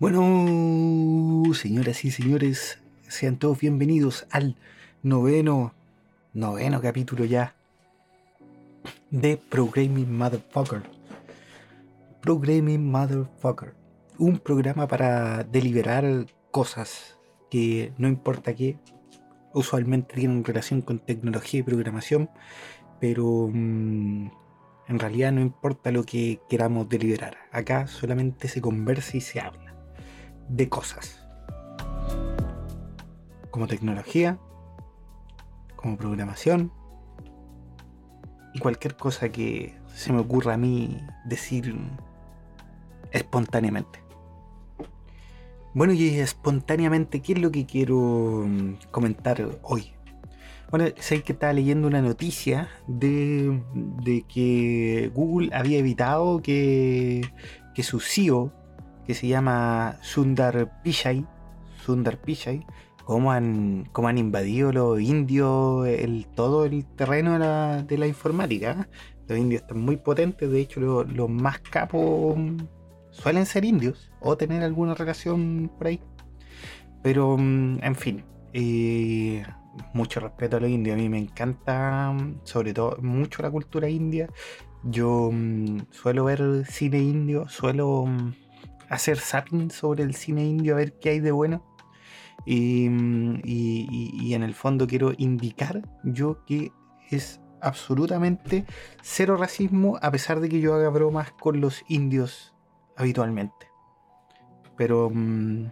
Bueno, señoras y señores, sean todos bienvenidos al noveno, noveno capítulo ya de Programming Motherfucker. Programming Motherfucker. Un programa para deliberar cosas que no importa qué, usualmente tienen relación con tecnología y programación, pero mm, en realidad no importa lo que queramos deliberar. Acá solamente se conversa y se habla de cosas. Como tecnología, como programación y cualquier cosa que se me ocurra a mí decir espontáneamente. Bueno, y espontáneamente, ¿qué es lo que quiero mm, comentar hoy? Bueno, sé que estaba leyendo una noticia de, de que Google había evitado que, que su CEO que se llama Sundar Pichai, Sundar Pichai, cómo han, cómo han invadido los indios el, todo el terreno de la, informática. Los indios están muy potentes, de hecho los, más capos suelen ser indios o tener alguna relación por ahí. Pero, mm, en fin, eh, mucho respeto a los indios. A mí me encanta, sobre todo, mucho la cultura india. Yo mm, suelo ver cine indio, suelo mm, hacer zapping sobre el cine indio a ver qué hay de bueno. Y, en el fondo quiero indicar yo que es absolutamente cero racismo a pesar de que yo haga bromas con los indios habitualmente. Pero, mm,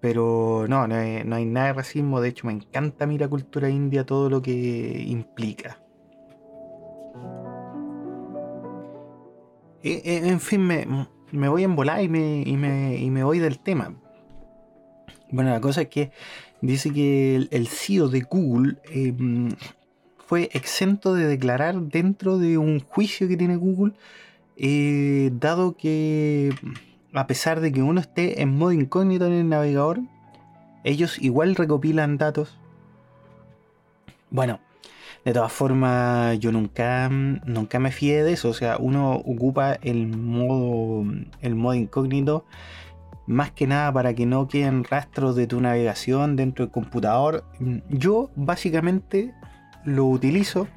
pero no, no hay, nada de racismo. De hecho, me encanta a la cultura india, todo lo que implica. E, e, en fin, me, me voy a embolar y me, y me, y me voy del tema. Bueno, la cosa es que dice que el, CEO de Google em, fue exento de declarar dentro de un juicio que tiene Google, eh, dado que a pesar de que uno esté en modo incógnito en el navegador, ellos igual recopilan datos. Bueno, de todas formas, yo nunca, nunca me fié de eso. O sea, uno ocupa el modo, el modo incógnito más que nada para que no queden rastros de tu navegación dentro del computador. Yo básicamente lo utilizo.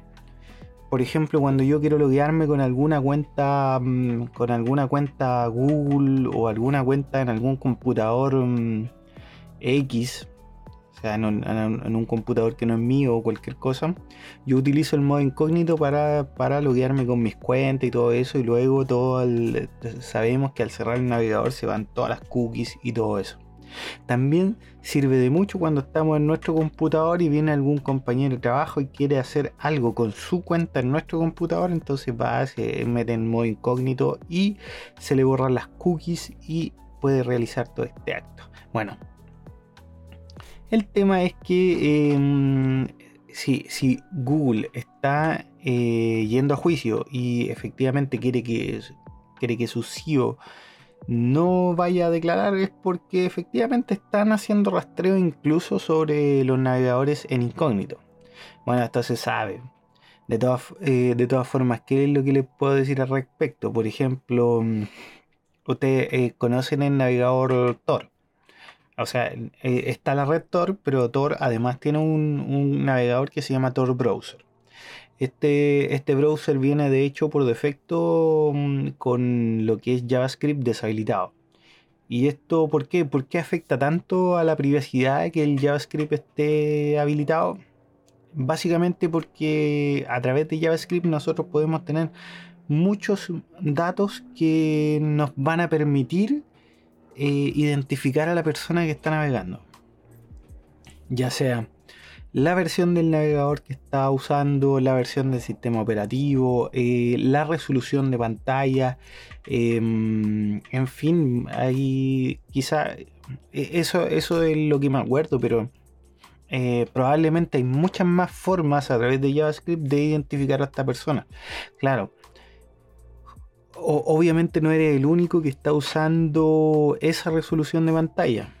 Por ejemplo, cuando yo quiero loguearme con alguna cuenta, mm, con alguna cuenta Google o alguna cuenta en algún computador mm, X, en un, computador que no es mío o cualquier cosa, yo utilizo el modo incógnito para, para loguearme con mis cuentas y todo eso. Y luego todo sabemos que al cerrar el navegador se van todas las cookies y todo eso. También sirve de mucho cuando estamos en nuestro computador y viene algún compañero de trabajo y quiere hacer algo con su cuenta en nuestro computador, entonces va, se mete en modo incógnito y se le borran las cookies y puede realizar todo este acto. Bueno, el tema es que em, si, Google está eh, yendo a juicio y efectivamente quiere que, quiere que su CEO no vaya a declarar es porque efectivamente están haciendo rastreo incluso sobre los navegadores en incógnito. Bueno, esto se sabe. De todas, eh, de todas formas, ¿qué es lo que les puedo decir al respecto? Por ejemplo, mm, ustedes eh, conocen el navegador Tor. O sea, eh, está la red Tor, pero Tor además tiene un, navegador que se llama Tor Browser. Este, este browser viene de hecho por defecto mm, con lo que es JavaScript deshabilitado. ¿Y esto por qué? ¿Por qué afecta tanto a la privacidad que el JavaScript esté habilitado? Básicamente porque a través de JavaScript nosotros podemos tener muchos datos que nos van a permitir eh, identificar a la persona que está navegando. Ya sea la versión del navegador que está usando, la versión del sistema operativo, eh, la resolución de pantalla, em, en fin, hay quizá e, eso, eso es lo que me acuerdo, pero eh, probablemente hay muchas más formas a través de JavaScript de identificar a esta persona. Claro, obviamente no eres el único que está usando esa resolución de pantalla.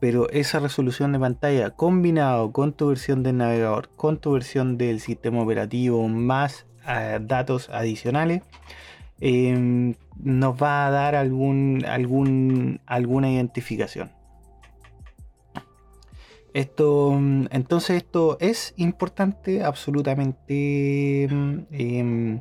Pero esa resolución de pantalla combinado con tu versión del navegador, con tu versión del sistema operativo, más eh, datos adicionales, em, nos va a dar algún, algún, alguna identificación. Esto, mm, entonces esto es importante, absolutamente. Mm, em,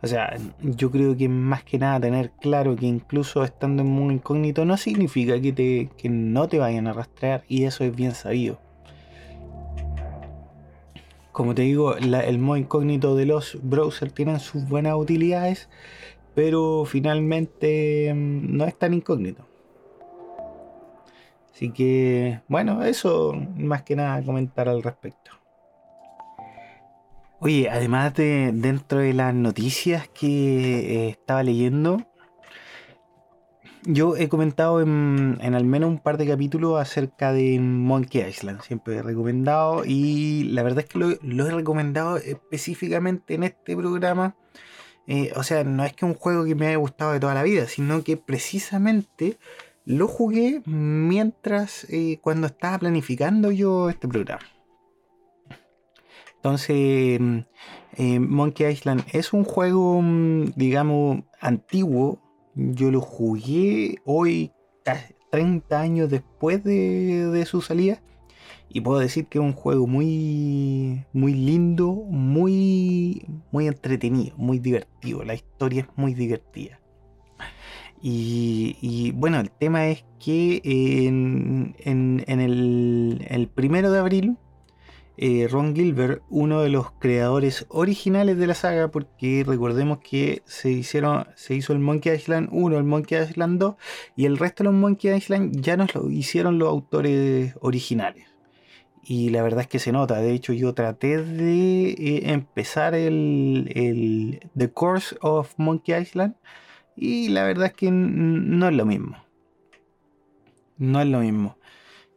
o sea, yo creo que más que nada tener claro que incluso estando en modo incógnito no significa que, te, que no te vayan a rastrear y eso es bien sabido. Como te digo, el modo incógnito de los browsers tienen sus buenas utilidades, pero finalmente mm, no es tan incógnito. Así que, bueno, eso más que nada comentar al respecto. Oye, además de dentro de las noticias que eh, estaba leyendo, yo he comentado en, al menos un par de capítulos acerca de Monkey Island. Siempre he recomendado y la verdad es que lo, he recomendado específicamente en este programa. Eh, o sea, no es que un juego que me haya gustado de toda la vida, sino que precisamente lo jugué mientras, eh, cuando estaba planificando yo este programa. Entonces, eh, Monkey Island es un juego, mm, digamos, antiguo. Yo lo jugué hoy, 30 años después de, su salida. Y puedo decir que es un juego muy, muy lindo, muy, muy entretenido, muy divertido. La historia es muy divertida. Y, bueno, el tema es que en, el, primero de abril, eh, Ron Gilbert, uno de los creadores originales de la saga, porque recordemos que se, hicieron, se hizo el Monkey Island 1, el Monkey Island 2, y el resto de los Monkey Island ya nos lo hicieron los autores originales. Y la verdad es que se nota, de hecho yo traté de eh, empezar el, The Course of Monkey Island y la verdad es que no es lo mismo. No es lo mismo.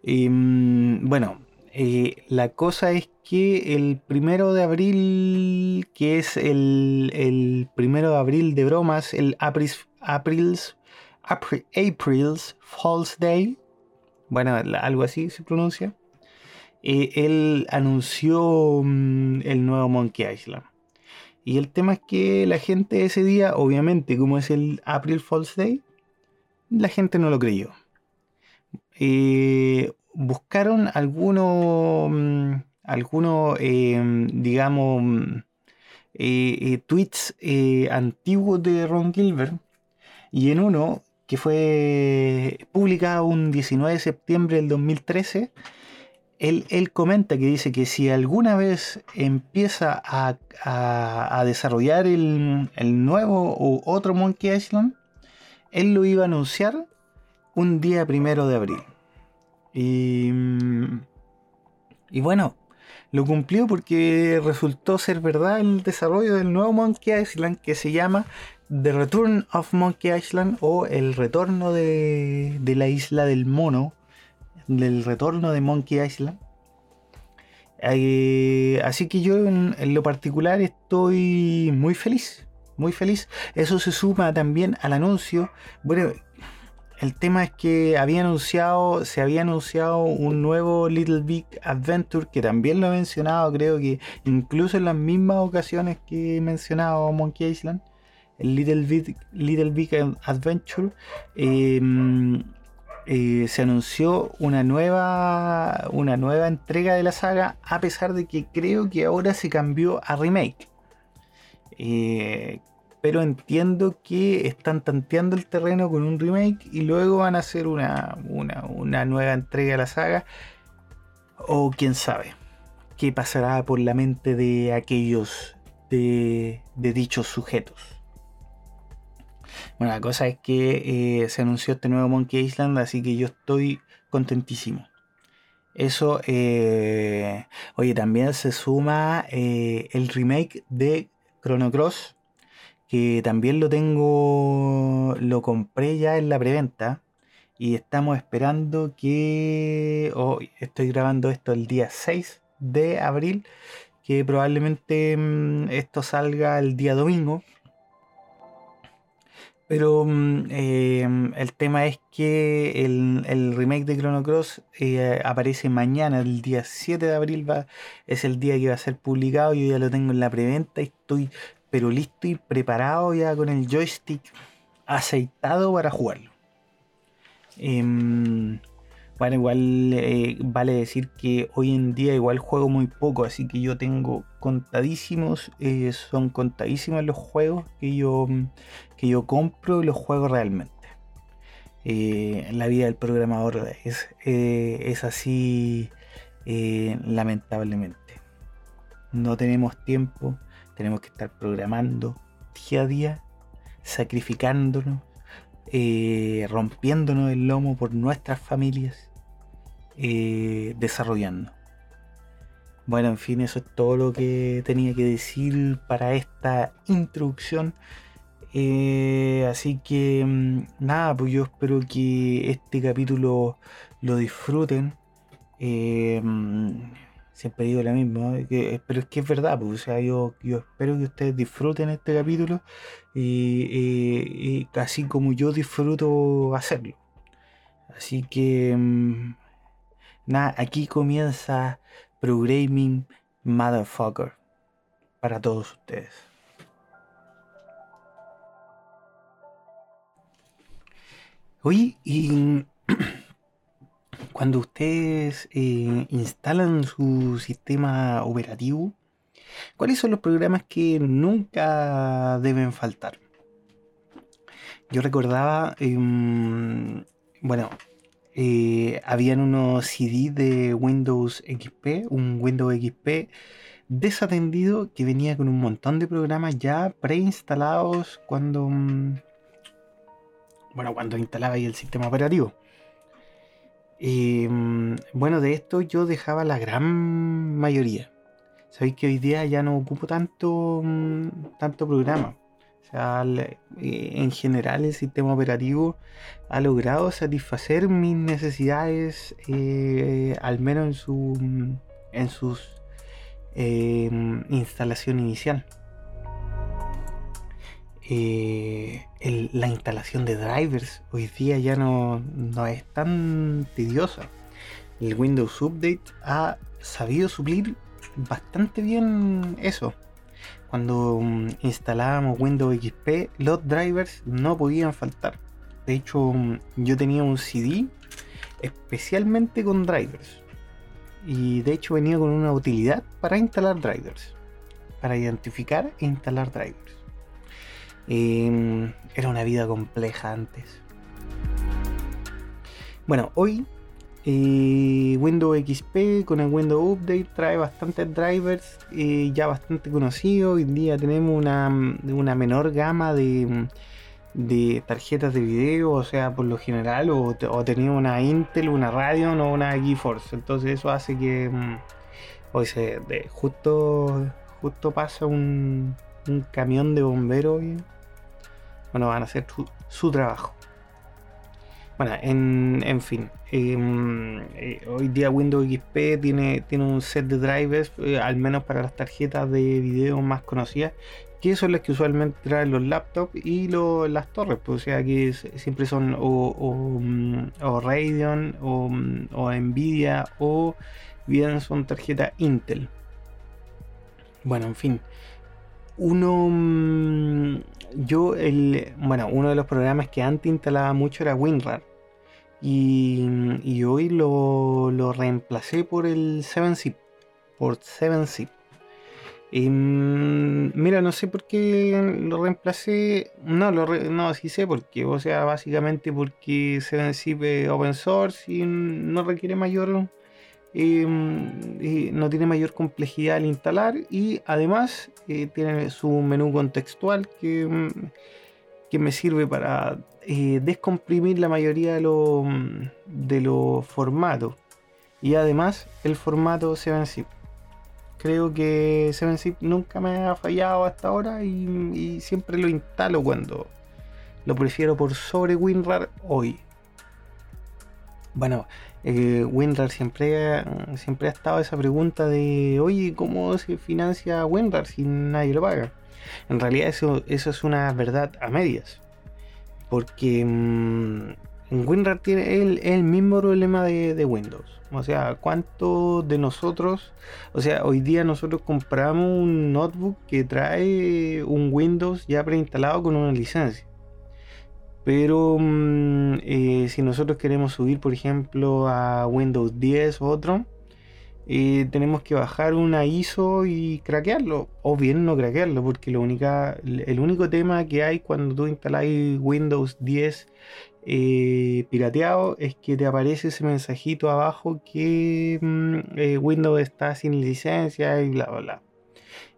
Mm, bueno, eh, la cosa es que el primero de abril, que es el, primero de abril de bromas, el April's, April's, April's False Day, bueno, algo así se pronuncia, eh, él anunció mm, el nuevo Monkey Island. Y el tema es que la gente ese día, obviamente, como es el April Fool's Day, la gente no lo creyó. Eh, buscaron algunos, mm, algunos em, digamos, mm, eh, eh, tweets antiguos de Ron Gilbert. Y en uno, que fue publicado un 19 de septiembre del 2013, él, comenta que dice que si alguna vez empieza a, desarrollar el, nuevo o otro Monkey Island, él lo iba a anunciar un día primero de abril. Y, y bueno, lo cumplió porque resultó ser verdad el desarrollo del nuevo Monkey Island que se llama The Return of Monkey Island o el retorno de, de la isla del mono del retorno de Monkey Island. Eh, así que yo en, lo particular estoy muy feliz, muy feliz. Eso se suma también al anuncio. Bueno, el tema es que había anunciado, se había anunciado un nuevo Little Big Adventure que también lo he mencionado, creo que incluso en las mismas ocasiones que he mencionado Monkey Island, el Little Big, Adventure. Eh, eh, se anunció una nueva, una nueva entrega de la saga, a pesar de que creo que ahora se cambió a remake. Eh, pero entiendo que están tanteando el terreno con un remake y luego van a hacer una, una, nueva entrega de la saga. O quién sabe qué pasará por la mente de aquellos de dichos sujetos. Bueno, la cosa es que eh, se anunció este nuevo Monkey Island, así que yo estoy contentísimo. Eso, eh, oye, también se suma eh, el remake de Chrono Cross, que también lo tengo, lo compré ya en la preventa y estamos esperando que, hoy estoy grabando esto el día 6 de abril, que probablemente mm, esto salga el día domingo pero mm, em, el tema es que el, remake de Chrono Cross eh, aparece mañana, el día 7 de abril va, es el día que va a ser publicado. Yo ya lo tengo en la preventa y estoy pero listo y preparado ya con el joystick aceitado para jugarlo. Em, bueno, igual eh, vale decir que hoy en día igual juego muy poco, así que yo tengo contadísimos, eh, son contadísimos los juegos que yo, que yo compro y los juego realmente. Eh, la vida del programador es, es así lamentablemente. No tenemos tiempo, tenemos que estar programando día a día, sacrificándonos, rompiéndonos el lomo por nuestras familias eh, desarrollando. Bueno, en fin, eso es todo lo que tenía que decir para esta introducción. Eh, así que mm, nada, pues yo espero que este capítulo lo disfruten. Eh, mm, siempre digo lo mismo, pero es que es verdad, pues, o sea, yo, espero que ustedes disfruten este capítulo y, así como yo disfruto hacerlo. Así que mm, Nada, aquí comienza Programming Motherfucker para todos ustedes. Oye, y cuando ustedes eh, instalan su sistema operativo, ¿cuáles son los programas que nunca deben faltar? Yo recordaba, em, bueno, eh, habían unos CD de Windows XP, un Windows XP desatendido que venía con un montón de programas ya preinstalados cuando mm, bueno cuando instalaba ahí el sistema operativo mm, bueno de esto yo dejaba la gran mayoría sabéis que hoy día ya no ocupo tanto mm, tanto programa eh, en general el sistema operativo ha logrado satisfacer mis necesidades, eh, al menos en su en sus em, instalación inicial. Eh, la instalación de drivers hoy día ya no, no es tan tediosa. El Windows Update ha sabido suplir bastante bien eso cuando mm, instalábamos Windows XP, los drivers no podían faltar. De hecho, mm, yo tenía un CD especialmente con drivers. Y de hecho venía con una utilidad para instalar drivers. Para identificar e instalar drivers. Em, era una vida compleja antes. Bueno, hoy Windows XP con el Windows Update trae bastantes drivers eh, ya bastante conocidos. Hoy en día tenemos una, menor gama de, tarjetas de video, o sea, por lo general, o, tenemos una Intel, una Radeon o una GeForce. Entonces eso hace que mm, hoy se, de, justo, justo pasa un, camión de bomberos y bueno, van a hacer su trabajo. Bueno, en, fin, em, eh, hoy día Windows XP tiene, tiene un set de drivers, eh, al menos para las tarjetas de video más conocidas, que son las que usualmente traen los laptops y las torres, pues, o sea que siempre son o, mm, Radeon mm, o, Nvidia o bien son tarjetas Intel. Bueno, en fin. Uno, mm, yo, el, bueno, uno de los programas que antes instalaba mucho era WinRAR y, hoy lo, reemplacé por el 7-Zip. Por 7-Zip. Mm, mira, no sé por qué lo reemplacé. No, lo no, sí sé por qué. O sea, básicamente porque 7-Zip es open source y no requiere mayor. Em, no tiene mayor complejidad al instalar y además eh, tiene su menú contextual que, mm, que me sirve para eh, descomprimir la mayoría de los de formatos. Y además el formato 7-Zip. Creo que 7-Zip nunca me ha fallado hasta ahora y, siempre lo instalo cuando lo prefiero por sobre WinRAR hoy. Bueno, eh, WinRAR siempre, siempre ha estado esa pregunta de, oye, ¿cómo se financia WinRAR si nadie lo paga? En realidad eso, eso es una verdad a medias. Porque mmm, WinRAR tiene el, mismo problema de, Windows. O sea, ¿cuántos de nosotros, o sea, hoy día nosotros compramos un notebook que trae un Windows ya preinstalado con una licencia? Pero mm, eh, si nosotros queremos subir, por ejemplo, a Windows 10 o otro, eh, tenemos que bajar una ISO y craquearlo. O bien no craquearlo, porque lo única, el único tema que hay cuando tú instalas Windows 10 eh, pirateado es que te aparece ese mensajito abajo que mm, Windows está sin licencia y bla bla bla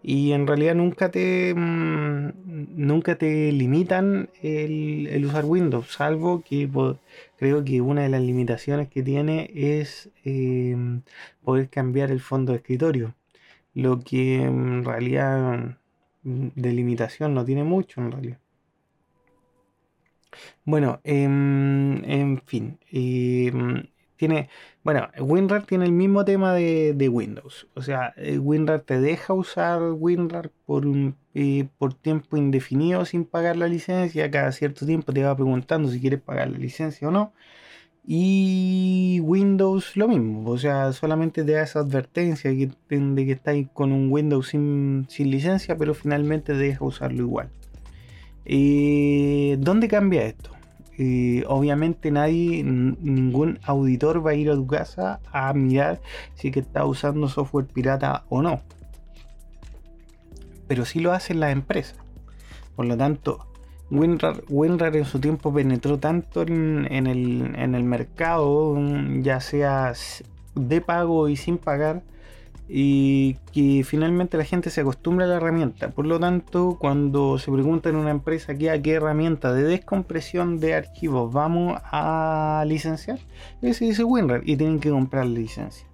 y en realidad nunca te mm, nunca te limitan el, usar Windows salvo que creo que una de las limitaciones que tiene es em, poder cambiar el fondo de escritorio lo que en realidad mm, de limitación no tiene mucho en realidad. Bueno em, en fin em, tiene, bueno, WinRAR tiene el mismo tema de, Windows. O sea, eh, WinRAR te deja usar WinRAR por, eh, por tiempo indefinido sin pagar la licencia. Cada cierto tiempo te va preguntando si quieres pagar la licencia o no. Y Windows lo mismo, o sea, solamente te da esa advertencia de que, estáis con un Windows sin, licencia, pero finalmente te deja usarlo igual. Eh, ¿Dónde cambia esto? Obviamente nadie, ningún auditor va a ir a tu casa a mirar si que está usando software pirata o no. Pero sí lo hacen las empresas. Por lo tanto, WinRAR, en su tiempo penetró tanto en el mercado, ya sea de pago y sin pagar, y que finalmente la gente se acostumbra a la herramienta. Por lo tanto, cuando se pregunta en una empresa qué, a qué herramienta de descompresión de archivos vamos a licenciar, se dice WinRAR y tienen que comprar licencia.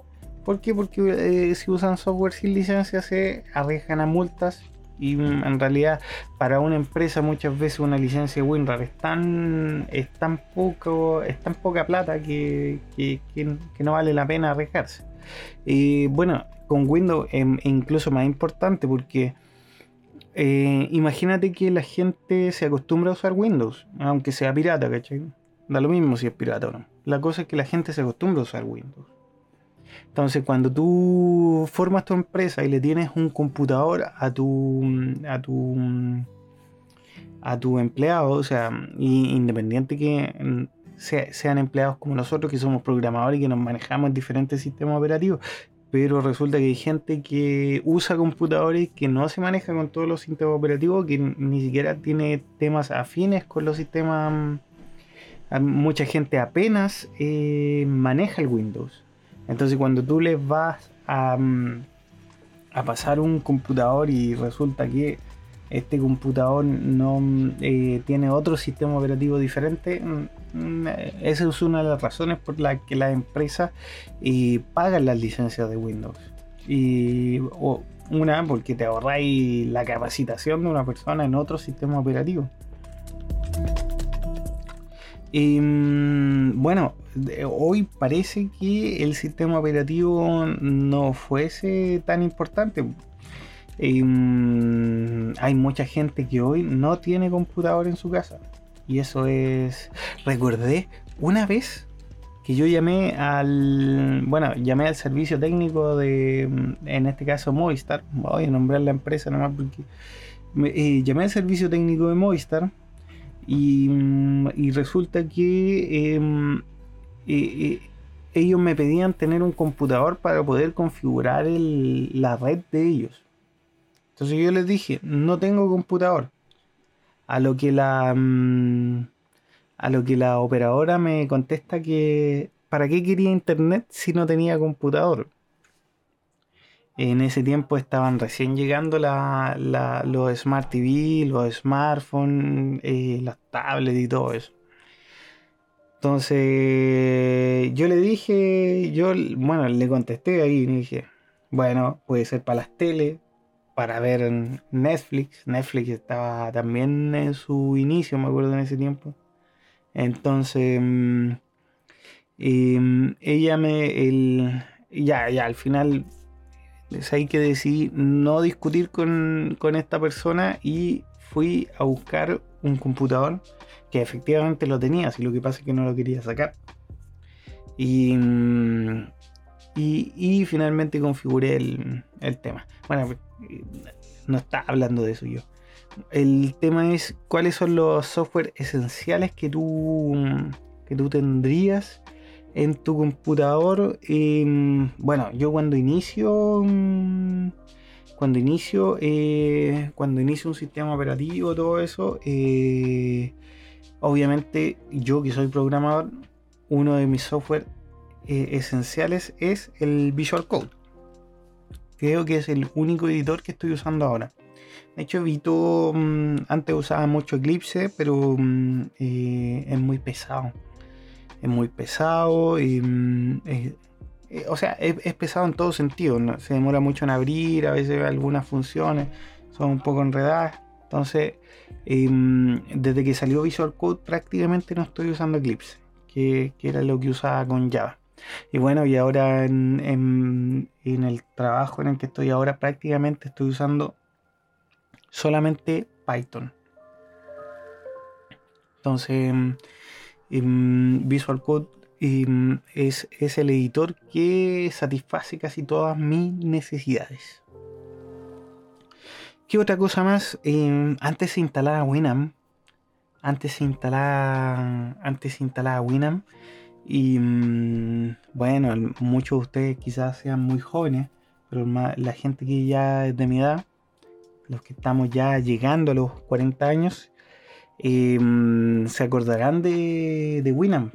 ¿Por qué? Porque eh, si usan software sin licencia se arriesgan a multas y en realidad para una empresa muchas veces una licencia WinRAR es tan, poco, es tan poca plata que no vale la pena arriesgarse. Y bueno, con Windows es incluso más importante porque eh, imagínate que la gente se acostumbra a usar Windows, aunque sea pirata, ¿cachai? Da lo mismo si es pirata o no. La cosa es que la gente se acostumbra a usar Windows. Entonces, cuando tú formas tu empresa y le tienes un computador a tu a tu a tu empleado, o sea, independiente que mm, sean empleados como nosotros, que somos programadores y que nos manejamos en diferentes sistemas operativos, pero resulta que hay gente que usa computadores que no se maneja con todos los sistemas operativos, que ni siquiera tiene temas afines con los sistemas. Mm, mucha gente apenas eh, maneja el Windows. Entonces cuando tú les vas a, mm, a pasar un computador y resulta que este computador no eh, tiene otro sistema operativo diferente, mm, mm, esa es una de las razones por las que las empresas eh, pagan las licencias de Windows. Y una, porque te ahorráis la capacitación de una persona en otro sistema operativo. Y, mm, bueno, hoy parece que el sistema operativo no fuese tan importante Mm, hay mucha gente que hoy no tiene computador en su casa. Y eso es... Recordé una vez que yo llamé al... Bueno, llamé al servicio técnico de... Mm, en este caso Movistar. Voy a nombrar la empresa nomás porque... Eh, llamé al servicio técnico de Movistar. Y, mm, resulta que... Em, eh, eh, ellos me pedían tener un computador para poder configurar la red de ellos. Entonces yo les dije, no tengo computador. A lo que la mm, a lo que la operadora me contesta que ¿para qué quería internet si no tenía computador? En ese tiempo estaban recién llegando los Smart TV, los smartphones, eh, las tablets y todo eso. Entonces yo le dije, yo, bueno, le contesté ahí y dije, bueno, puede ser para las teles, para ver Netflix. Netflix estaba también en su inicio, me acuerdo en ese tiempo. Entonces, mm, mm, ella me. El, ya, ya, al final es que decidí no discutir con, con esta persona y fui a buscar un computador que efectivamente lo tenía, si lo que pasa es que no lo quería sacar. Y, mm, y, finalmente configuré el, el tema. Bueno, no está hablando de eso yo. el tema es cuáles son los software esenciales que tú, que tú tendrías en tu computador. Em, bueno, yo cuando inicio, mm, cuando inicio, eh, cuando inicio un sistema operativo, todo eso, eh, obviamente yo que soy programador, uno de mis software eh, esenciales es el Visual Code. Creo que es el único editor que estoy usando ahora. De hecho, evito, mm, antes usaba mucho Eclipse, pero mm, es muy pesado es muy pesado y mm, eh, o sea, es, pesado en todo sentido, se demora mucho en abrir, a veces algunas funciones son un poco enredadas, entonces em, desde que salió Visual Code prácticamente no estoy usando Eclipse, que, era lo que usaba con Java. Y bueno, y ahora en, en el trabajo en el que estoy ahora prácticamente estoy usando solamente Python. Entonces Visual Code es, es, el editor que satisface casi todas mis necesidades. ¿Qué otra cosa más? Em, antes se instalaba Winamp. Antes se instalaba. Antes se instalaba Winamp. Y mm, bueno, muchos de ustedes quizás sean muy jóvenes. Pero la gente que ya es de mi edad. Los que estamos ya llegando a los 40 años. Em, se acordarán de, de Winamp.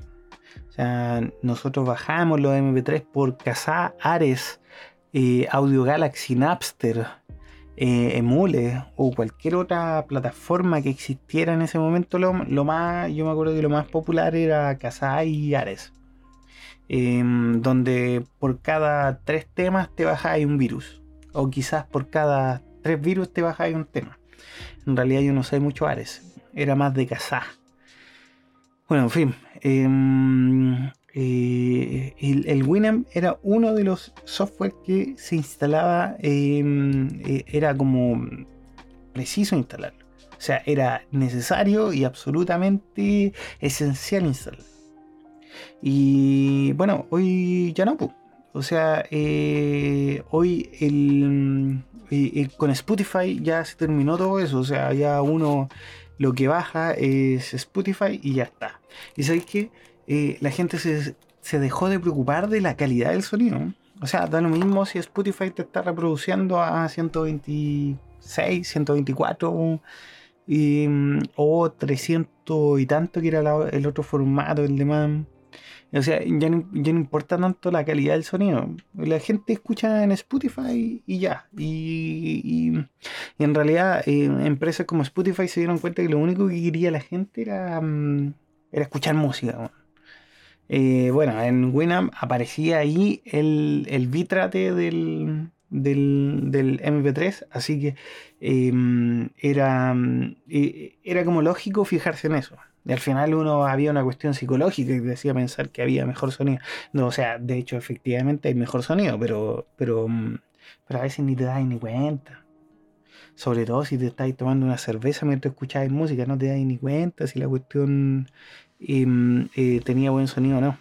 O sea, nosotros bajamos los MP3 por Kazaa, Ares, eh, Audio Galaxy, Napster, eh, Emule o cualquier otra plataforma que existiera en ese momento. Lo, más, yo me acuerdo que lo más popular era Kazaa y Ares. Em, donde por cada tres temas te bajáis un virus. O quizás por cada tres virus te bajáis un tema. En realidad yo no sé mucho Ares era más de cazar. Bueno, en fin. Em, eh, el, Winamp era uno de los software que se instalaba, em, eh, era como preciso instalarlo. O sea, era necesario y absolutamente esencial instalarlo. Y bueno, hoy ya no. O sea, eh, hoy el, con Spotify ya se terminó todo eso. O sea, ya uno lo que baja es Spotify y ya está. Y sabéis que eh, la gente se, dejó de preocupar de la calidad del sonido. O sea, da lo mismo si Spotify te está reproduciendo a 126, 124 y, mm, o 300 y tanto que era el otro formato, el de más o sea, ya no, importa tanto la calidad del sonido. La gente escucha en Spotify y ya. Y, en realidad, eh, empresas como Spotify se dieron cuenta que lo único que quería la gente era, mm, era escuchar música. Eh, bueno, en Winamp aparecía ahí el, el bitrate del, del, MP3, así que em, era, mm, e, era como lógico fijarse en eso. Y al final uno había una cuestión psicológica que decía pensar que había mejor sonido. No, o sea, de hecho, efectivamente hay mejor sonido, pero, pero, mm, pero a veces ni te das ni cuenta. Sobre todo si te estáis tomando una cerveza mientras escucháis música, no te das ni cuenta si la cuestión em, eh, tenía buen sonido o no.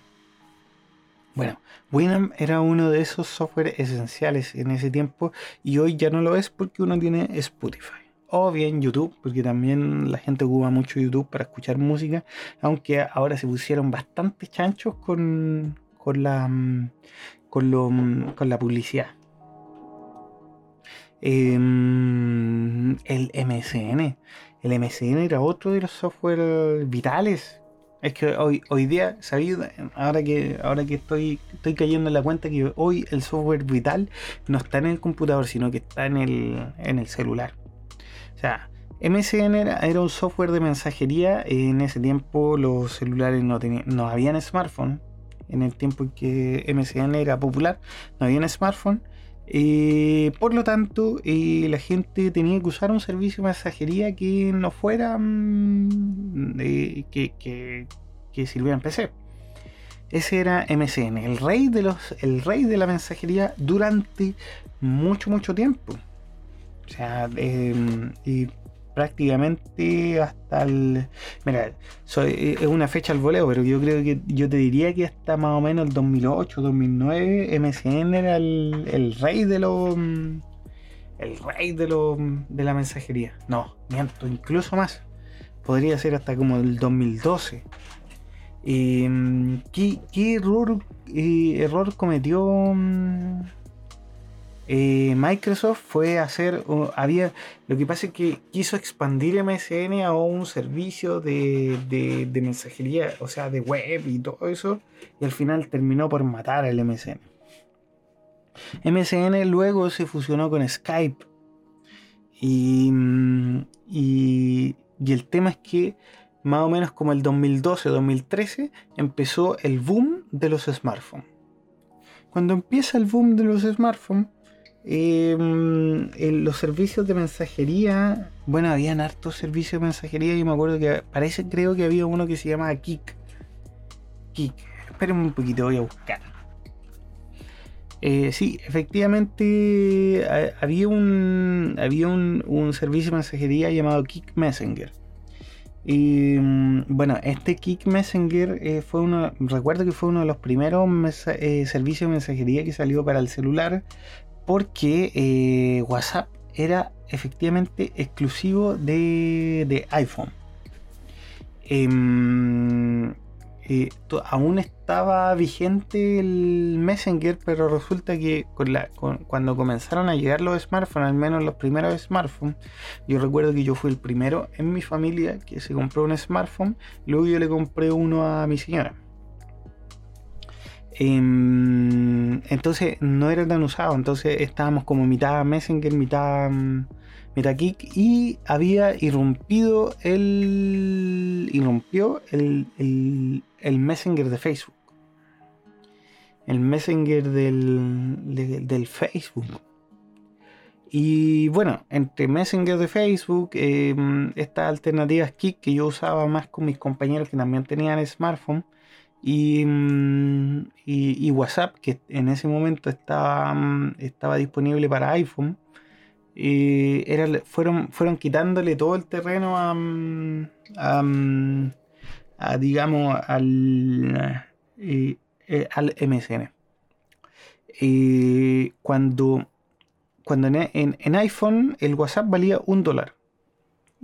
Bueno, Winamp era uno de esos software esenciales en ese tiempo y hoy ya no lo es porque uno tiene Spotify o bien YouTube, porque también la gente ocupa mucho YouTube para escuchar música, aunque ahora se pusieron bastante chanchos con, con, la, mm, con, lo, mm, con la publicidad. Em, el MSN. El MSN era otro de los software vitales. Es que hoy, hoy día, ¿sabéis? Ahora que, ahora que estoy, estoy cayendo en la cuenta que hoy el software vital no está en el computador, sino que está en el, en el celular sea, MSN era, un software de mensajería. En ese tiempo los celulares no, tenían, no habían smartphone. En el tiempo en que MSN era popular, no habían smartphone. Y por lo tanto, eh, la gente tenía que usar un servicio de mensajería que no fuera mm, que, sirviera en PC. Ese era MSN, el rey de los, el rey de la mensajería durante mucho, mucho tiempo. O sea, em, y prácticamente hasta el. Mira, soy, es una fecha al voleo, pero yo creo que yo te diría que hasta más o menos el 2008, 2009, MSN era el, rey de los. el rey de, lo, de la mensajería. No, miento, incluso más. Podría ser hasta como el 2012. Em, ¿qué, error, eh, error cometió mm, eh, Microsoft? Fue hacer, había, lo que pasa es que quiso expandir MSN a un servicio de, de, mensajería, o sea, de web y todo eso, y al final terminó por matar al MSN. MSN luego se fusionó con Skype. Y, y, el tema es que más o menos como el 2012-2013 empezó el boom de los smartphones. Cuando empieza el boom de los smartphones, em, los servicios de mensajería, bueno, habían hartos servicios de mensajería y me acuerdo que parece, creo que había uno que se llamaba Kik. Kik, espérenme un poquito, voy a buscar. Eh, sí, efectivamente había un, había un, servicio de mensajería llamado Kick Messenger. Y mm, bueno, este Kick Messenger eh, fue uno, recuerdo que fue uno de los primeros eh, servicios de mensajería que salió para el celular porque WhatsApp era efectivamente exclusivo de, iPhone. Em, aún estaba vigente el Messenger, pero resulta que cuando comenzaron a llegar los smartphones, al menos los primeros smartphones, yo recuerdo que yo fui el primero en mi familia que se compró un smartphone, luego yo le compré uno a mi señora. Em, entonces no era tan usado, entonces estábamos como mitad Messenger, mitad... Mm, Metakick y había irrumpido el. irrumpió el, el, Messenger de Facebook. El Messenger del, del Facebook. Y bueno, entre Messenger de Facebook, em, estas alternativas Kik que yo usaba más con mis compañeros que también tenían smartphone, y, mm, y, WhatsApp, que en ese momento estaba, mm, disponible para iPhone, y era, fueron, fueron quitándole todo el terreno a, mm, digamos, al, eh, eh, al MSN. cuando cuando en, en, iPhone el WhatsApp valía un dólar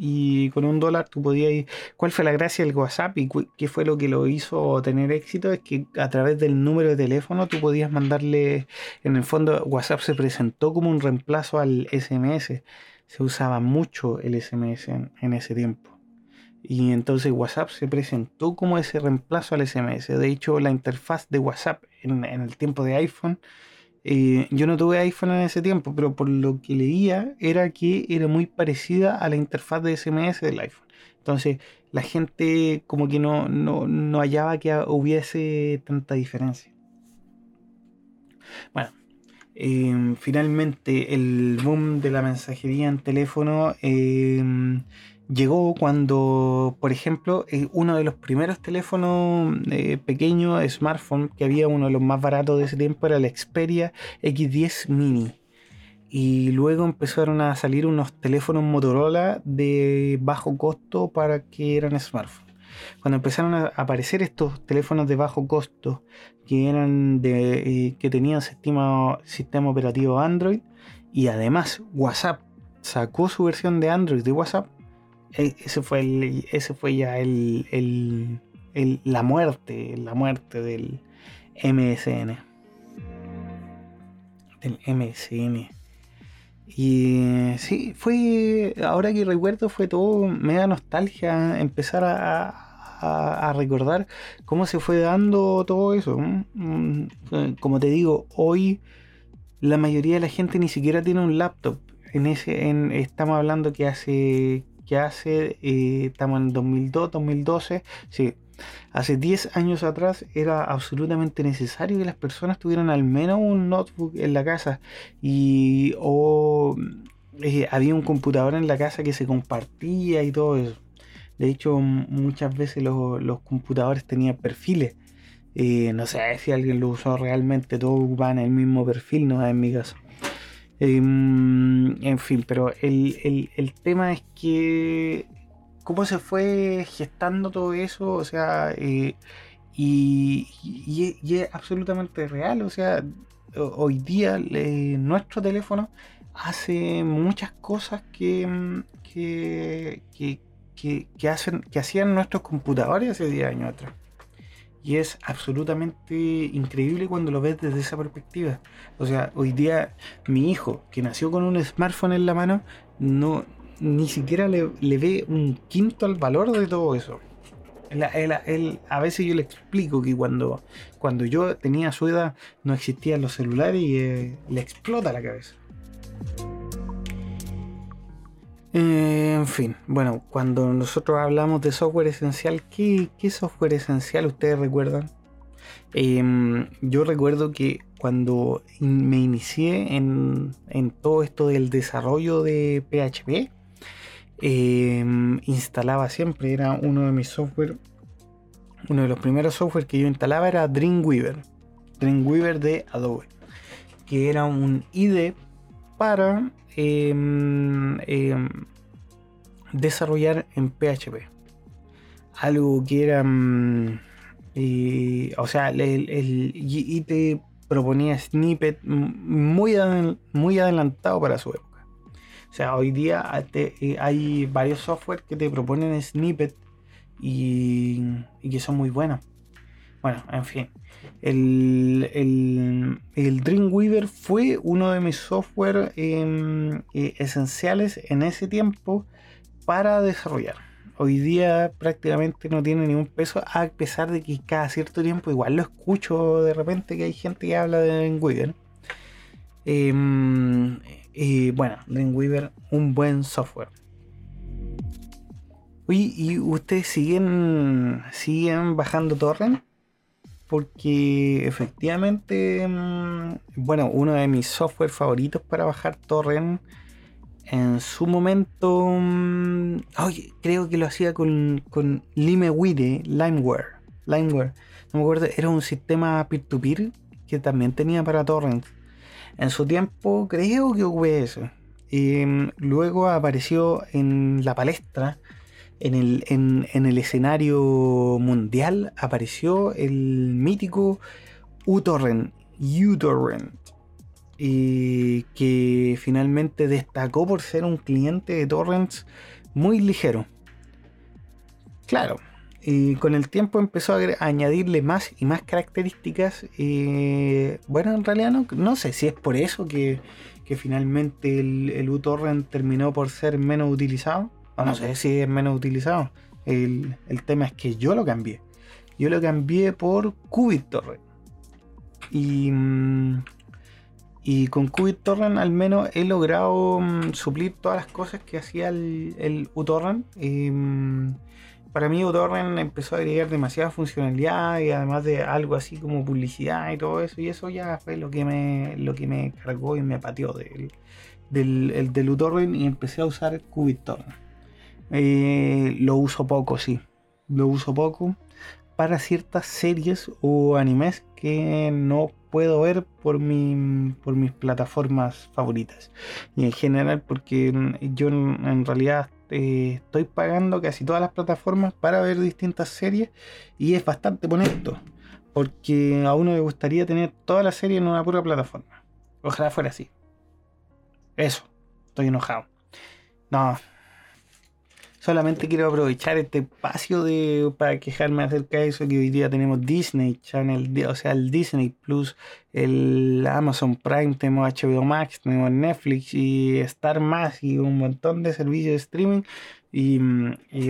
y con un dólar tú podías ir. ¿Cuál fue la gracia del WhatsApp y qué fue lo que lo hizo tener éxito? Es que a través del número de teléfono tú podías mandarle, en el fondo WhatsApp se presentó como un reemplazo al SMS. Se usaba mucho el SMS en, ese tiempo. Y entonces WhatsApp se presentó como ese reemplazo al SMS. De hecho, la interfaz de WhatsApp en, en el tiempo de iPhone eh, yo no tuve iPhone en ese tiempo, pero por lo que leía era que era muy parecida a la interfaz de SMS del iPhone. Entonces la gente como que no, no, hallaba que hubiese tanta diferencia. Bueno, em, finalmente el boom de la mensajería en teléfono em, llegó cuando, por ejemplo, eh, uno de los primeros teléfonos eh, pequeños, smartphone, que había uno de los más baratos de ese tiempo, era el Xperia X10 Mini. Y luego empezaron a salir unos teléfonos Motorola de bajo costo para que eran smartphones. Cuando empezaron a aparecer estos teléfonos de bajo costo que eran de eh, que tenían sistema, operativo Android y además WhatsApp sacó su versión de Android de WhatsApp, ese fue, el, ese fue ya el, el, la muerte, la muerte del MSN. Del MSN. Y sí, fue, ahora que recuerdo, fue todo, me da nostalgia empezar a, a, recordar cómo se fue dando todo eso. Mm, como te digo, hoy la mayoría de la gente ni siquiera tiene un laptop. En ese, en, estamos hablando que hace que hace, eh, estamos en 2002, 2012, sí, hace 10 años atrás era absolutamente necesario que las personas tuvieran al menos un notebook en la casa y o eh, había un computador en la casa que se compartía y todo eso. De hecho, muchas veces los, computadores tenían perfiles. Eh, no sé si alguien lo usó realmente, todos ocupaban el mismo perfil, no en mi caso. Em, en fin, pero el, tema es que cómo se fue gestando todo eso, o sea, eh, y, es absolutamente real, o sea, hoy día nuestro teléfono hace muchas cosas que, mm, que, que, hacen, que hacían nuestros computadores hace 10 años atrás. Y es absolutamente increíble cuando lo ves desde esa perspectiva. O sea, hoy día mi hijo, que nació con un smartphone en la mano, no ni siquiera le, ve un quinto al valor de todo eso. a veces yo le explico que cuando, cuando yo tenía su edad no existían los celulares y eh, le explota la cabeza. Eh, en fin, bueno, cuando nosotros hablamos de software esencial, ¿qué, software esencial ustedes recuerdan? Em, yo recuerdo que cuando me inicié en, todo esto del desarrollo de PHP, em, instalaba siempre, era uno de mis software, uno de los primeros software que yo instalaba era Dreamweaver, Dreamweaver de Adobe, que era un IDE para em, em, desarrollar en PHP. Algo que era... Mm, o sea, el, y te proponía snippet muy, muy adelantado para su época. O sea, hoy día eh, hay varios software que te proponen snippet y, y que son muy buenos. Bueno, en fin. El, el, Dreamweaver fue uno de mis software em, eh, esenciales en ese tiempo para desarrollar. Hoy día prácticamente no tiene ningún peso, a pesar de que cada cierto tiempo igual lo escucho de repente que hay gente que habla de Dreamweaver. Y bueno, Dreamweaver, un buen software. Oye, ¿y ustedes siguen, siguen bajando torrent? Porque efectivamente, mm, bueno, uno de mis software favoritos para bajar torrent en su momento, mm, creo que lo hacía con, con Limewire, Limeware, Limeware, no me acuerdo, era un sistema peer-to-peer que también tenía para torrent. En su tiempo creo que ocupé eso. Y mm, luego apareció en la palestra en el, en, el escenario mundial apareció el mítico uTorrent, uTorrent, y que finalmente destacó por ser un cliente de torrents muy ligero. Claro, y con el tiempo empezó a añadirle más y más características. Y bueno, en realidad no, no sé si es por eso que, finalmente el, el uTorrent terminó por ser menos utilizado no sé si es menos utilizado. El, tema es que yo lo cambié. Yo lo cambié por QBitTorrent. Y, mm, y con QBitTorrent al menos he logrado mm, suplir todas las cosas que hacía el, el uTorrent. Mm, para mí uTorrent empezó a agregar demasiada funcionalidad y además de algo así como publicidad y todo eso. Y eso ya fue lo que me, lo que me cargó y me pateó del, del, del uTorrent y empecé a usar QBitTorrent. Eh, lo uso poco, sí. Lo uso poco para ciertas series o animes que no puedo ver por, mi, por mis plataformas favoritas. Y en general porque yo en, realidad eh, estoy pagando casi todas las plataformas para ver distintas series y es bastante honesto. Porque a uno le gustaría tener toda la serie en una pura plataforma. Ojalá fuera así. Eso. Estoy enojado. No, solamente quiero aprovechar este espacio de, para quejarme acerca de eso, que hoy día tenemos Disney Channel, o sea, el Disney Plus, el Amazon Prime, tenemos HBO Max, tenemos Netflix y Star Más y un montón de servicios de streaming. Y,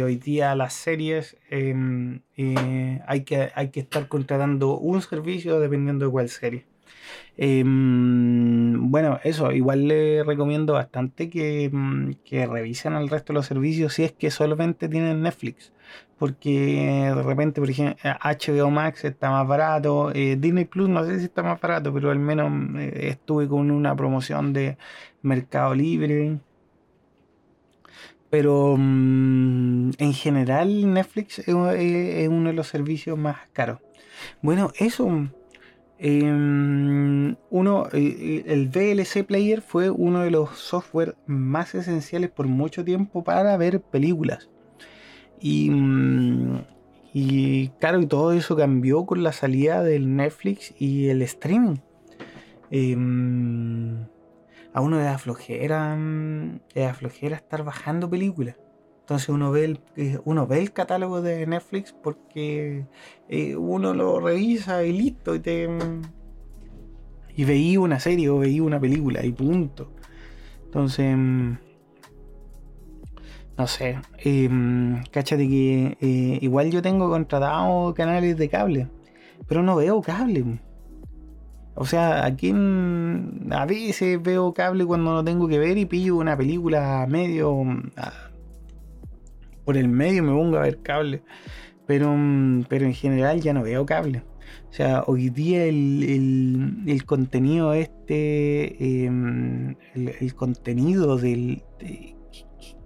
hoy día las series em, eh, hay, que, hay que estar contratando un servicio dependiendo de cuál serie. Em, bueno, eso, igual le recomiendo bastante que, mm, que, revisen el resto de los servicios si es que solamente tienen Netflix. Porque de repente, por ejemplo, HBO Max está más barato, eh, Disney Plus no sé si está más barato, pero al menos eh, estuve con una promoción de Mercado Libre. Pero mm, en general Netflix es, es uno de los servicios más caros. Bueno, eso Em, uno, el VLC Player fue uno de los software más esenciales por mucho tiempo para ver películas. Y, mm, y claro, y todo eso cambió con la salida del Netflix y el streaming. Em, a uno le da flojera, mm, le da flojera estar bajando películas. Entonces uno ve el, eh, uno ve el catálogo de Netflix porque eh, uno lo revisa y listo. Y, te, y veí una serie o veí una película y punto. Entonces, mm, no sé, eh, cáchate que eh, igual yo tengo contratado canales de cable, pero no veo cable. O sea, aquí a veces veo cable cuando no tengo que ver y pillo una película medio por el medio me pongo a ver cable. Pero, mm, pero en general ya no veo cable. O sea, hoy día el, contenido este, em, el, contenido del,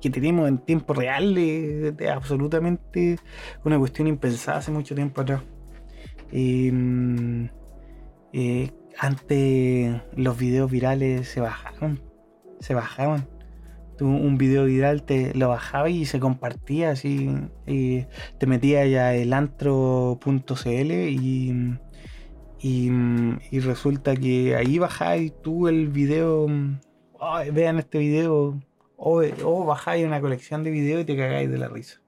que tenemos en tiempo real es, absolutamente una cuestión impensada hace mucho tiempo atrás. Em, eh, antes los videos virales se bajaban, se bajaban un video viral te lo bajaba y se compartía así y te metía ya el antro.cl y, y, resulta que ahí bajáis tú el video vean este video o, o bajáis una colección de videos y te cagáis de la risa.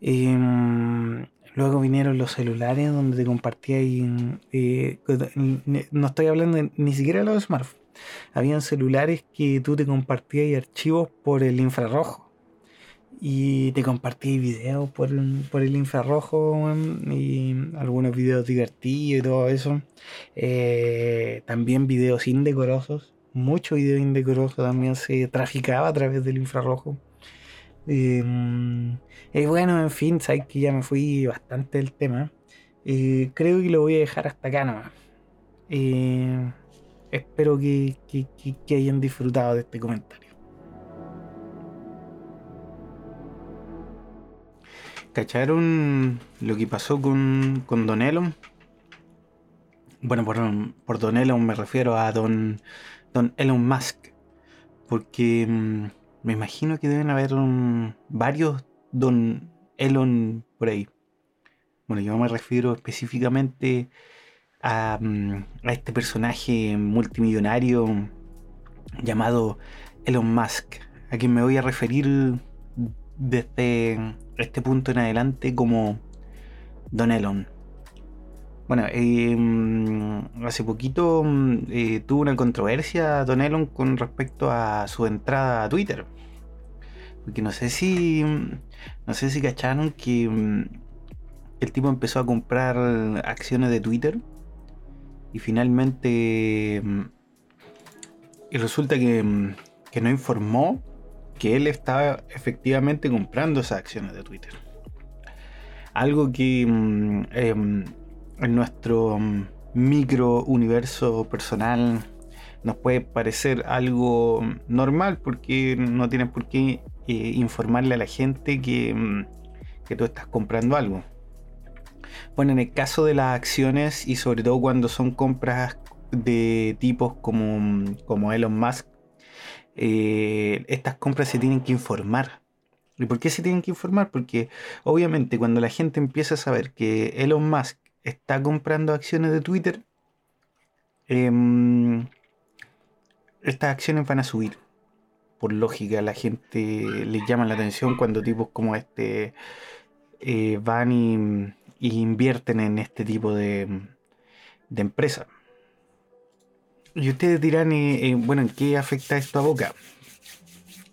Mm, luego vinieron los celulares donde te compartíais eh, no estoy hablando ni siquiera de los smartphones habían celulares que tú te compartías archivos por el infrarrojo. Y te compartías videos por, por el infrarrojo y algunos videos divertidos y todo eso. Eh, también videos indecorosos. Mucho video indecoroso también se traficaba a través del infrarrojo. Y bueno, en fin, sabes que ya me fui bastante del tema. Eh, creo que lo voy a dejar hasta acá nomás. Espero que, hayan disfrutado de este comentario. ¿Cacharon lo que pasó con, Don Elon? Bueno, por, Don Elon me refiero a Don, Don Elon Musk. Porque mm, me imagino que deben haber varios Don Elon por ahí. Bueno, yo me refiero específicamente Mm, a, este personaje multimillonario llamado Elon Musk, a quien me voy a referir desde este punto en adelante como Don Elon. Bueno, em, hace poquito mm, eh, tuvo una controversia Don Elon con respecto a su entrada a Twitter. Porque no sé si. No sé si cacharon que mm, el tipo empezó a comprar acciones de Twitter y finalmente mm, y resulta mm, que, no informó que él estaba efectivamente comprando esas acciones de Twitter. Algo que mm, em, en nuestro micro universo personal nos puede parecer algo normal porque no tienes por qué eh, informarle a la gente que, que tú estás comprando algo. Bueno, en el caso de las acciones y sobre todo cuando son compras de tipos como, como Elon Musk, eh, estas compras se tienen que informar. ¿Y por qué se tienen que informar? Porque obviamente cuando la gente empieza a saber que Elon Musk está comprando acciones de Twitter, em, estas acciones van a subir. Por lógica, la gente le llama la atención cuando tipos como este eh, van y y invierten en este tipo de, de empresa. Y ustedes dirán, eh, eh, bueno, ¿en qué afecta esto a Boca?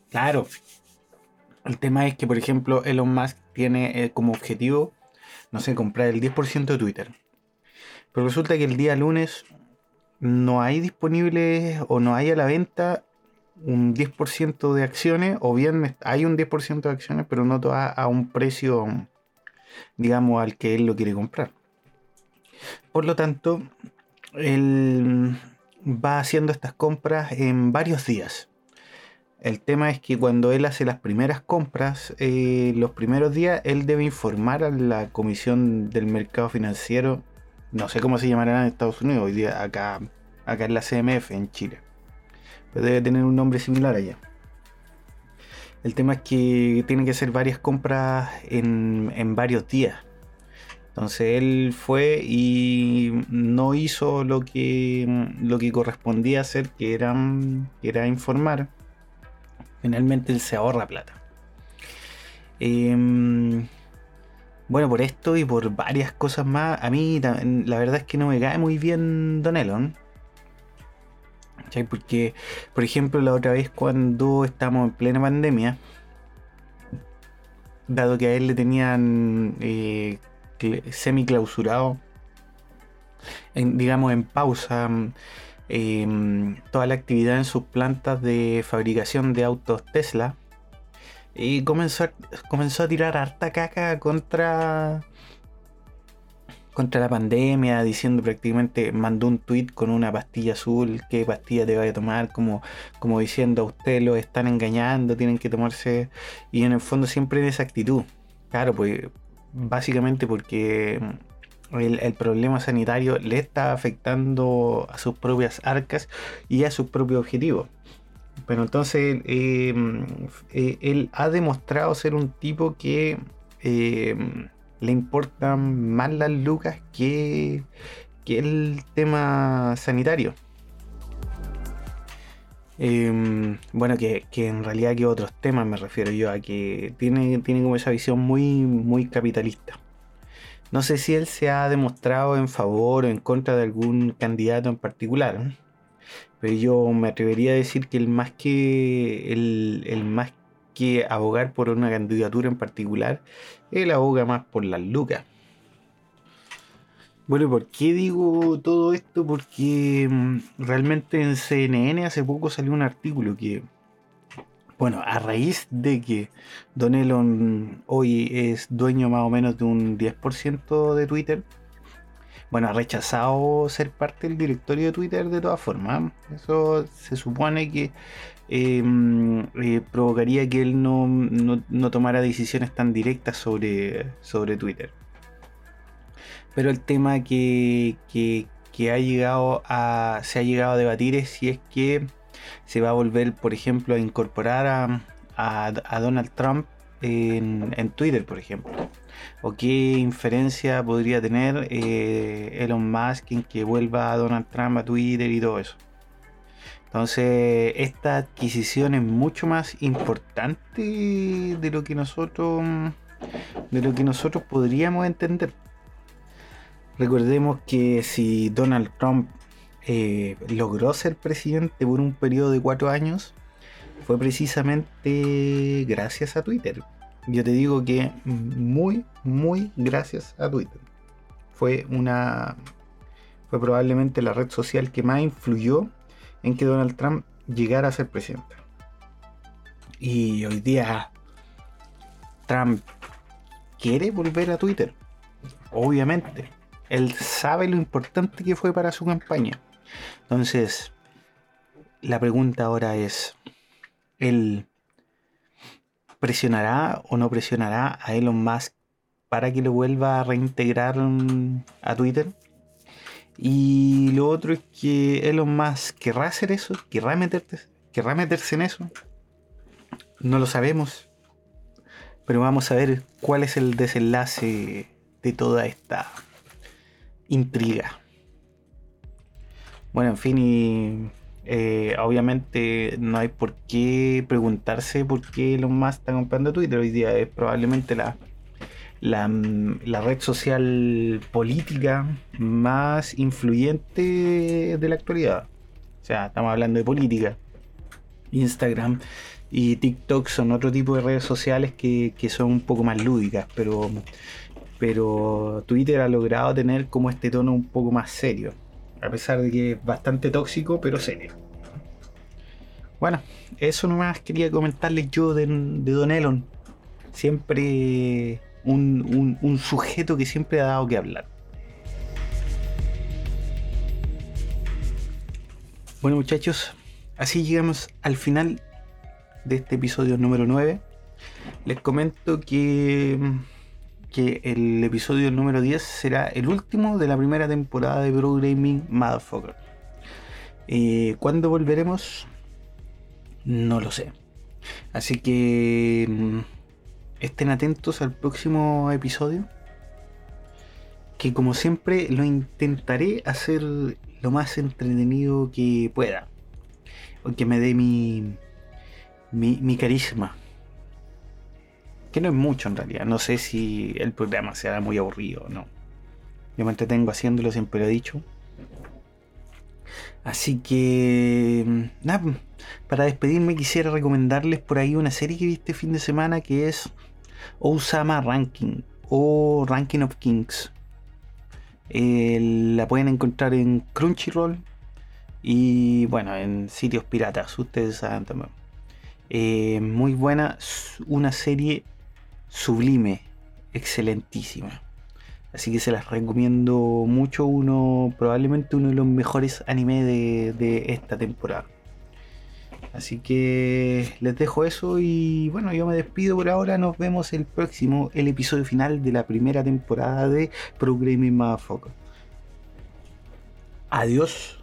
Claro, el tema es que, por ejemplo, Elon Musk tiene eh, como objetivo, no sé, comprar el 10% de Twitter. Pero resulta que el día lunes no hay disponible o no hay a la venta un 10% de acciones, o bien hay un 10% de acciones, pero no a un precio digamos, al que él lo quiere comprar. Por lo tanto, él va haciendo estas compras en varios días. El tema es que cuando él hace las primeras compras, eh, los primeros días, él debe informar a la Comisión del Mercado Financiero, no sé cómo se llamará en Estados Unidos, hoy día acá, acá en la CMF, en Chile. Pero debe tener un nombre similar allá. El tema es que tiene que hacer varias compras en, varios días. Entonces él fue y no hizo lo que, lo que correspondía hacer, que era, que era informar. Finalmente él se ahorra plata. Em, bueno, por esto y por varias cosas más, a mí la verdad es que no me cae muy bien Don Elon. Porque, por ejemplo, la otra vez cuando estábamos en plena pandemia, dado que a él le tenían eh, digamos en pausa, em, toda la actividad en sus plantas de fabricación de autos Tesla, y comenzó, comenzó a tirar harta caca contra contra la pandemia, diciendo prácticamente, mandó un tweet con una pastilla azul, qué pastilla te vaya a tomar, como, como diciendo a usted lo están engañando, tienen que tomarse, y en el fondo siempre en esa actitud. Claro, pues básicamente porque el, el, problema sanitario le está afectando a sus propias arcas y a sus propios objetivos. Pero entonces eh, eh, él ha demostrado ser un tipo que eh, le importan más las lucas que, que el tema sanitario. bueno, que, en realidad que otros temas me refiero yo a que tiene, tiene como esa visión muy, muy capitalista. No sé si él se ha demostrado en favor o en contra de algún candidato en particular. Pero yo me atrevería a decir que el más que el, más que abogar por una candidatura en particular, él aboga más por las lucas. Bueno, ¿por qué digo todo esto? Porque mm, realmente en CNN hace poco salió un artículo que, bueno, a raíz de que Don Elon hoy es dueño más o menos de un 10% de Twitter, bueno, ha rechazado ser parte del directorio de Twitter de todas formas. Eso se supone que em, eh, provocaría que él no, tomara decisiones tan directas sobre, sobre Twitter. Pero el tema que, ha llegado a, se ha llegado a debatir es si es que se va a volver, por ejemplo, a incorporar a, a Donald Trump en, Twitter, por ejemplo? ¿O qué inferencia podría tener eh, Elon Musk en que vuelva a Donald Trump a Twitter y todo eso? Entonces, esta adquisición es mucho más importante de lo que nosotros de lo que nosotros podríamos entender. Recordemos que si Donald Trump eh, logró ser presidente por un periodo de cuatro años, fue precisamente gracias a Twitter. Yo te digo que muy, muy gracias a Twitter. Fue una. Fue probablemente la red social que más influyó en que Donald Trump llegara a ser presidente. Y hoy día Trump quiere volver a Twitter. Obviamente. Él sabe lo importante que fue para su campaña. Entonces, la pregunta ahora es, ¿él presionará o no presionará a Elon Musk para que lo vuelva a reintegrar a Twitter? Y lo otro es que Elon Musk querrá hacer eso, querrá meterse, querrá meterse en eso. No lo sabemos. Pero vamos a ver cuál es el desenlace de toda esta intriga. Bueno, en fin, y eh, obviamente no hay por qué preguntarse por qué los más están comprando Twitter. Hoy día es probablemente la, la, red social política más influyente de la actualidad. O sea, estamos hablando de política. Instagram y TikTok son otro tipo de redes sociales que, que son un poco más lúdicas, pero, pero Twitter ha logrado tener como este tono un poco más serio. A pesar de que es bastante tóxico, pero serio. Bueno, eso nomás quería comentarles yo de, Don Elon. Siempre un, sujeto que siempre ha dado que hablar. Bueno muchachos, así llegamos al final de este episodio número 9. Les comento que que el episodio número 10 será el último de la primera temporada de Pro Gaming Motherfucker. Eh, ¿Cuándo volveremos? No lo sé. Así que mm, estén atentos al próximo episodio. que como siempre lo intentaré hacer lo más entretenido que pueda. O que me dé mi, mi, mi carisma. Que no es mucho en realidad. No sé si el programa será muy aburrido o no. Yo me entretengo haciéndolo, siempre lo he dicho. Así que, mm, nada, para despedirme quisiera recomendarles por ahí una serie que vi este fin de semana que es Osama Ranking o Ranking of Kings. Eh, la pueden encontrar en Crunchyroll y bueno, en sitios piratas, ustedes saben también. Eh, muy buena, una serie sublime, excelentísima. Así que se las recomiendo mucho. Uno, probablemente uno de los mejores animes de, esta temporada. Así que les dejo eso y bueno, yo me despido por ahora. Nos vemos el próximo, el episodio final de la primera temporada de Programming Motherfucker. Adiós.